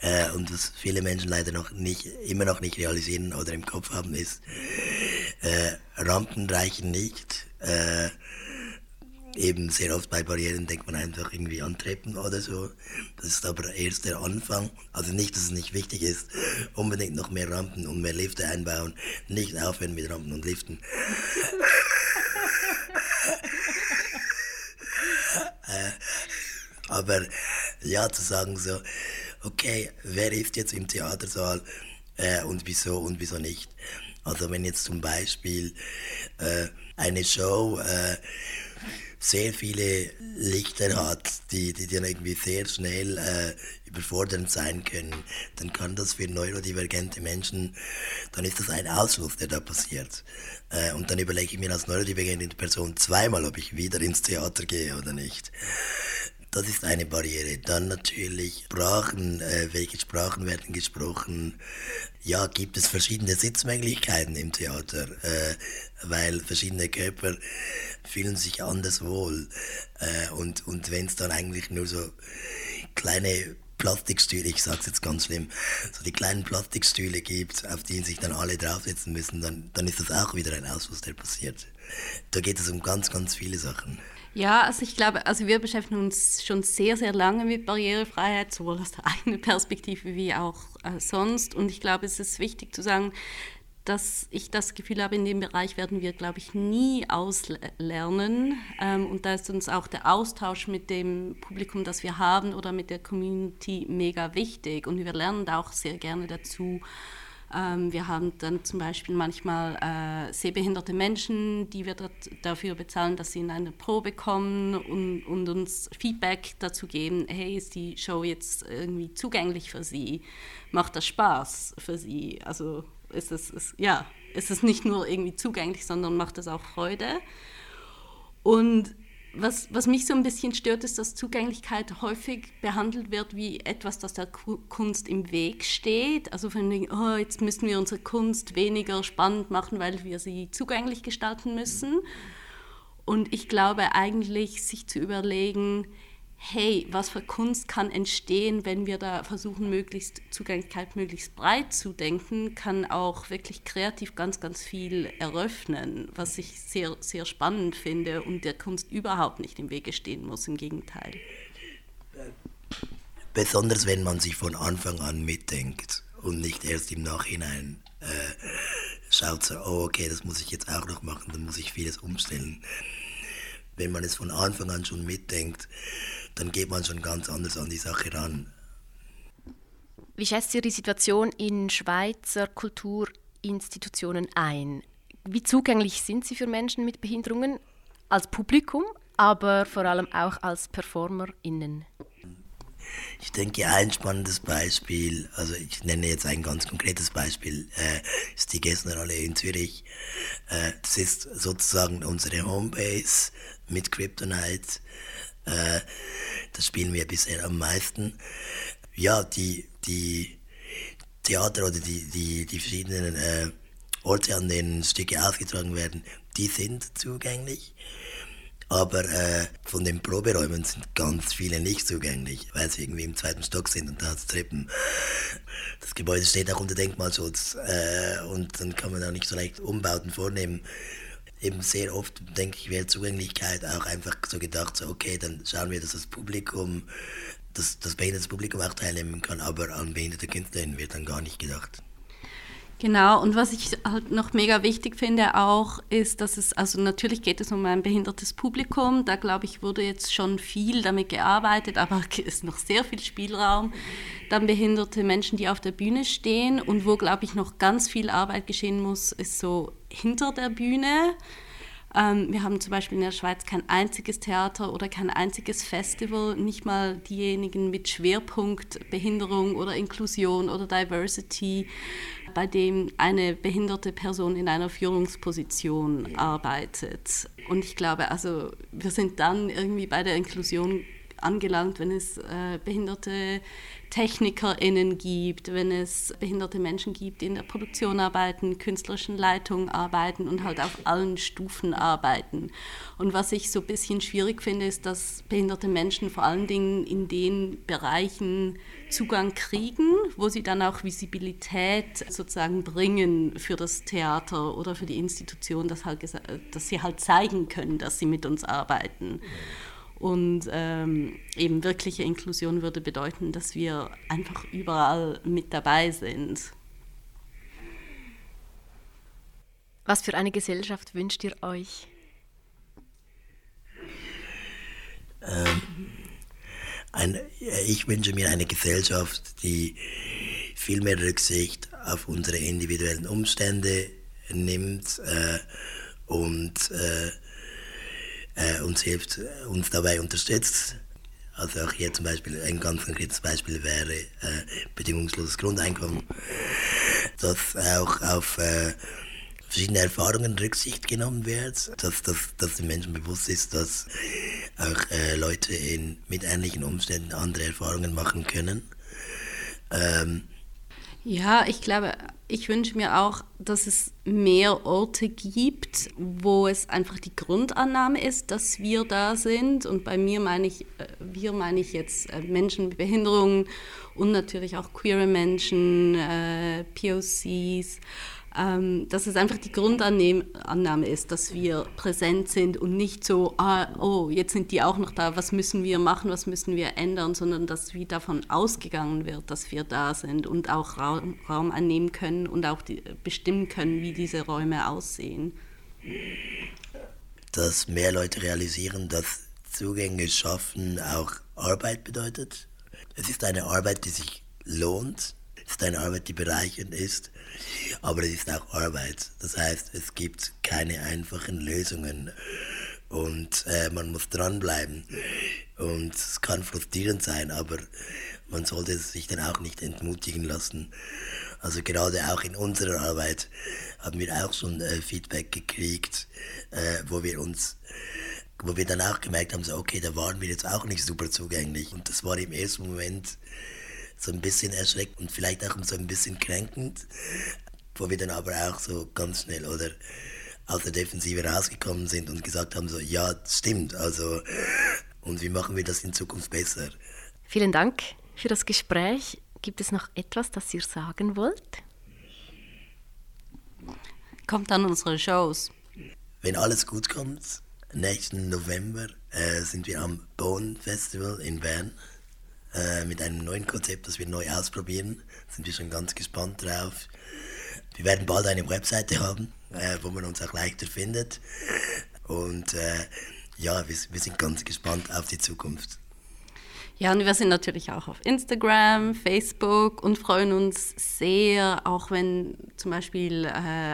äh, und was viele Menschen leider noch nicht, immer noch nicht realisieren oder im Kopf haben, ist, äh, Rampen reichen nicht. Eben sehr oft bei Barrieren denkt man einfach irgendwie an Treppen oder so. Das ist aber erst der Anfang. Also nicht, dass es nicht wichtig ist, unbedingt noch mehr Rampen und mehr Lifte einbauen. Nicht aufhören mit Rampen und Liften. Äh, aber ja, zu sagen so, okay, wer ist jetzt im Theatersaal äh, und wieso und wieso nicht. Also wenn jetzt zum Beispiel äh, eine Show äh, sehr viele Lichter hat, die, die dann irgendwie sehr schnell äh, überfordernd sein können, dann kann das für neurodivergente Menschen, dann ist das ein Ausschluss, der da passiert. Äh, und dann überlege ich mir als neurodivergente Person zweimal, ob ich wieder ins Theater gehe oder nicht. Das ist eine Barriere. Dann natürlich Sprachen, äh, welche Sprachen werden gesprochen. Ja, gibt es verschiedene Sitzmöglichkeiten im Theater, äh, weil verschiedene Körper fühlen sich anders wohl. Äh, und und wenn es dann eigentlich nur so kleine Plastikstühle, ich sag's jetzt ganz schlimm, so die kleinen Plastikstühle gibt, auf die sich dann alle draufsetzen müssen, dann, dann ist das auch wieder ein Ausfluss, der passiert. Da geht es um ganz, ganz viele Sachen. Ja, also ich glaube, also wir beschäftigen uns schon sehr, sehr lange mit Barrierefreiheit, sowohl aus der [laughs] eigenen Perspektive wie auch äh, sonst. Und ich glaube, es ist wichtig zu sagen, dass ich das Gefühl habe, in dem Bereich werden wir, glaube ich, nie auslernen. Ähm, und da ist uns auch der Austausch mit dem Publikum, das wir haben oder mit der Community mega wichtig. Und wir lernen da auch sehr gerne dazu. Ähm, wir haben dann zum Beispiel manchmal äh, sehbehinderte Menschen, die wir dafür bezahlen, dass sie in eine Probe kommen und, und, uns Feedback dazu geben, hey, ist die Show jetzt irgendwie zugänglich für sie? Macht das Spaß für sie? Also ist es, ist, ja, ist es nicht nur irgendwie zugänglich, sondern macht es auch Freude. Und was, was mich so ein bisschen stört, ist, dass Zugänglichkeit häufig behandelt wird wie etwas, das der Kunst im Weg steht. Also von wegen, oh, jetzt müssen wir unsere Kunst weniger spannend machen, weil wir sie zugänglich gestalten müssen. Und ich glaube eigentlich, sich zu überlegen, hey, was für Kunst kann entstehen, wenn wir da versuchen, möglichst Zugänglichkeit möglichst breit zu denken, kann auch wirklich kreativ ganz, ganz viel eröffnen, was ich sehr, sehr spannend finde und der Kunst überhaupt nicht im Wege stehen muss, im Gegenteil. Besonders wenn man sich von Anfang an mitdenkt und nicht erst im Nachhinein äh, schaut, so, oh okay, das muss ich jetzt auch noch machen, dann muss ich vieles umstellen. Wenn man es von Anfang an schon mitdenkt, dann geht man schon ganz anders an die Sache ran. Wie schätzt ihr die Situation in Schweizer Kulturinstitutionen ein? Wie zugänglich sind sie für Menschen mit Behinderungen als Publikum, aber vor allem auch als PerformerInnen? Ich denke, ein spannendes Beispiel, also ich nenne jetzt ein ganz konkretes Beispiel, äh, ist die Gessnerhalle in Zürich. Äh, das ist sozusagen unsere Homebase mit Kryptonite. Äh, das spielen wir bisher am meisten. Ja, die, die Theater oder die, die, die verschiedenen äh, Orte, an denen Stücke ausgetragen werden, die sind zugänglich. Aber äh, von den Proberäumen sind ganz viele nicht zugänglich, weil sie irgendwie im zweiten Stock sind und da hat es Treppen. Das Gebäude steht auch unter Denkmalschutz äh, und dann kann man da nicht so leicht Umbauten vornehmen eben sehr oft, denke ich, wäre Zugänglichkeit auch einfach so gedacht, so okay, dann schauen wir, dass das Publikum, dass das behinderte Publikum auch teilnehmen kann, aber an behinderte Künstlerinnen wird dann gar nicht gedacht. Genau, und was ich halt noch mega wichtig finde auch, ist, dass es, also natürlich geht es um ein behindertes Publikum, da glaube ich, wurde jetzt schon viel damit gearbeitet, aber es [laughs] ist noch sehr viel Spielraum. Dann behinderte Menschen, die auf der Bühne stehen und wo, glaube ich, noch ganz viel Arbeit geschehen muss, ist so hinter der Bühne. Ähm, wir haben zum Beispiel in der Schweiz kein einziges Theater oder kein einziges Festival, nicht mal diejenigen mit Schwerpunkt Behinderung oder Inklusion oder Diversity bei dem eine behinderte Person in einer Führungsposition arbeitet. Und ich glaube, also wir sind dann irgendwie bei der Inklusion angelangt, wenn es äh, behinderte TechnikerInnen gibt, wenn es behinderte Menschen gibt, die in der Produktion arbeiten, künstlerischen Leitungen arbeiten und halt auf allen Stufen arbeiten. Und was ich so ein bisschen schwierig finde, ist, dass behinderte Menschen vor allen Dingen in den Bereichen Zugang kriegen, wo sie dann auch Visibilität sozusagen bringen für das Theater oder für die Institution, dass, halt, dass sie halt zeigen können, dass sie mit uns arbeiten. Und ähm, eben wirkliche Inklusion würde bedeuten, dass wir einfach überall mit dabei sind. Was für eine Gesellschaft wünscht ihr euch? Ähm, ein, ich wünsche mir eine Gesellschaft, die viel mehr Rücksicht auf unsere individuellen Umstände nimmt äh, und äh, äh, uns hilft, uns dabei unterstützt. Also auch hier zum Beispiel ein ganz konkretes Beispiel wäre äh, bedingungsloses Grundeinkommen, dass auch auf äh, verschiedene Erfahrungen Rücksicht genommen wird, dass, dass, dass den Menschen bewusst ist, dass auch äh, Leute in, mit ähnlichen Umständen andere Erfahrungen machen können. Ähm, ja, ich glaube, ich wünsche mir auch, dass es mehr Orte gibt, wo es einfach die Grundannahme ist, dass wir da sind. Und bei mir meine ich, äh, wir meine ich jetzt äh, Menschen mit Behinderungen und natürlich auch queere Menschen, äh, POCs ähm, dass es einfach die Grundannahme ist, dass wir präsent sind und nicht so, ah, oh, jetzt sind die auch noch da, was müssen wir machen, was müssen wir ändern, sondern dass wie davon ausgegangen wird, dass wir da sind und auch Raum, Raum annehmen können und auch die, bestimmen können, wie diese Räume aussehen. Dass mehr Leute realisieren, dass Zugänge schaffen auch Arbeit bedeutet. Es ist eine Arbeit, die sich lohnt. Ist eine Arbeit, die bereichernd ist aber es ist auch Arbeit. Das heißt, es gibt keine einfachen Lösungen und äh, man muss dranbleiben. Und es kann frustrierend sein, aber man sollte sich dann auch nicht entmutigen lassen. Also gerade auch in unserer Arbeit haben wir auch schon äh, Feedback gekriegt, äh, wo wir uns wo wir dann auch gemerkt haben, so, okay, da waren wir jetzt auch nicht super zugänglich. Und das war im ersten Moment so ein bisschen erschreckend und vielleicht auch so ein bisschen kränkend, wo wir dann aber auch so ganz schnell oder aus der Defensive rausgekommen sind und gesagt haben, so, ja, stimmt, also, und wie machen wir das in Zukunft besser? Vielen Dank für das Gespräch. Gibt es noch etwas, das ihr sagen wollt? Kommt an unsere Shows. Wenn alles gut kommt, nächsten November äh, sind wir am Bone Festival in Bern äh, mit einem neuen Konzept, das wir neu ausprobieren. Sind wir schon ganz gespannt drauf. Wir werden bald eine Webseite haben, äh, wo man uns auch leichter findet. Und äh, ja, wir, wir sind ganz gespannt auf die Zukunft. Ja, und wir sind natürlich auch auf Instagram, Facebook und freuen uns sehr, auch wenn zum Beispiel äh,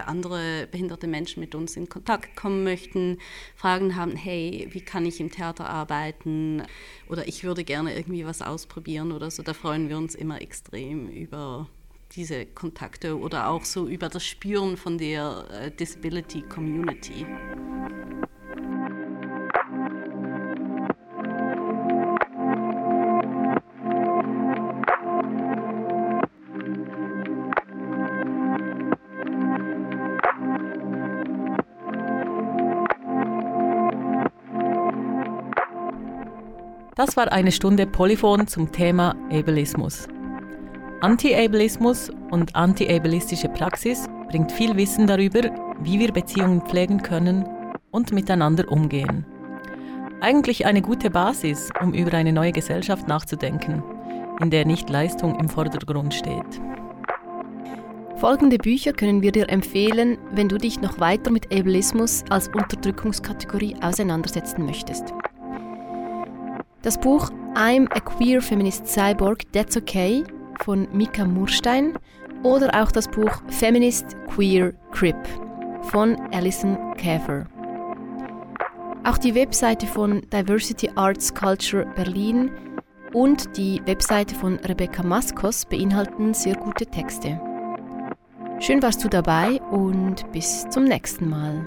andere behinderte Menschen mit uns in Kontakt kommen möchten, Fragen haben, hey, wie kann ich im Theater arbeiten oder ich würde gerne irgendwie was ausprobieren oder so. Da freuen wir uns immer extrem über diese Kontakte oder auch so über das Spüren von der äh, Disability Community. Das war eine Stunde Polyphon zum Thema Ableismus. Anti-Ableismus und anti-ableistische Praxis bringt viel Wissen darüber, wie wir Beziehungen pflegen können und miteinander umgehen. Eigentlich eine gute Basis, um über eine neue Gesellschaft nachzudenken, in der nicht Leistung im Vordergrund steht. Folgende Bücher können wir dir empfehlen, wenn du dich noch weiter mit Ableismus als Unterdrückungskategorie auseinandersetzen möchtest. Das Buch I'm a Queer Feminist Cyborg, That's Okay von Mika Murstein oder auch das Buch Feminist Queer Crip von Alison Käfer. Auch die Webseite von Diversity Arts Culture Berlin und die Webseite von Rebecca Maskos beinhalten sehr gute Texte. Schön warst du dabei und bis zum nächsten Mal.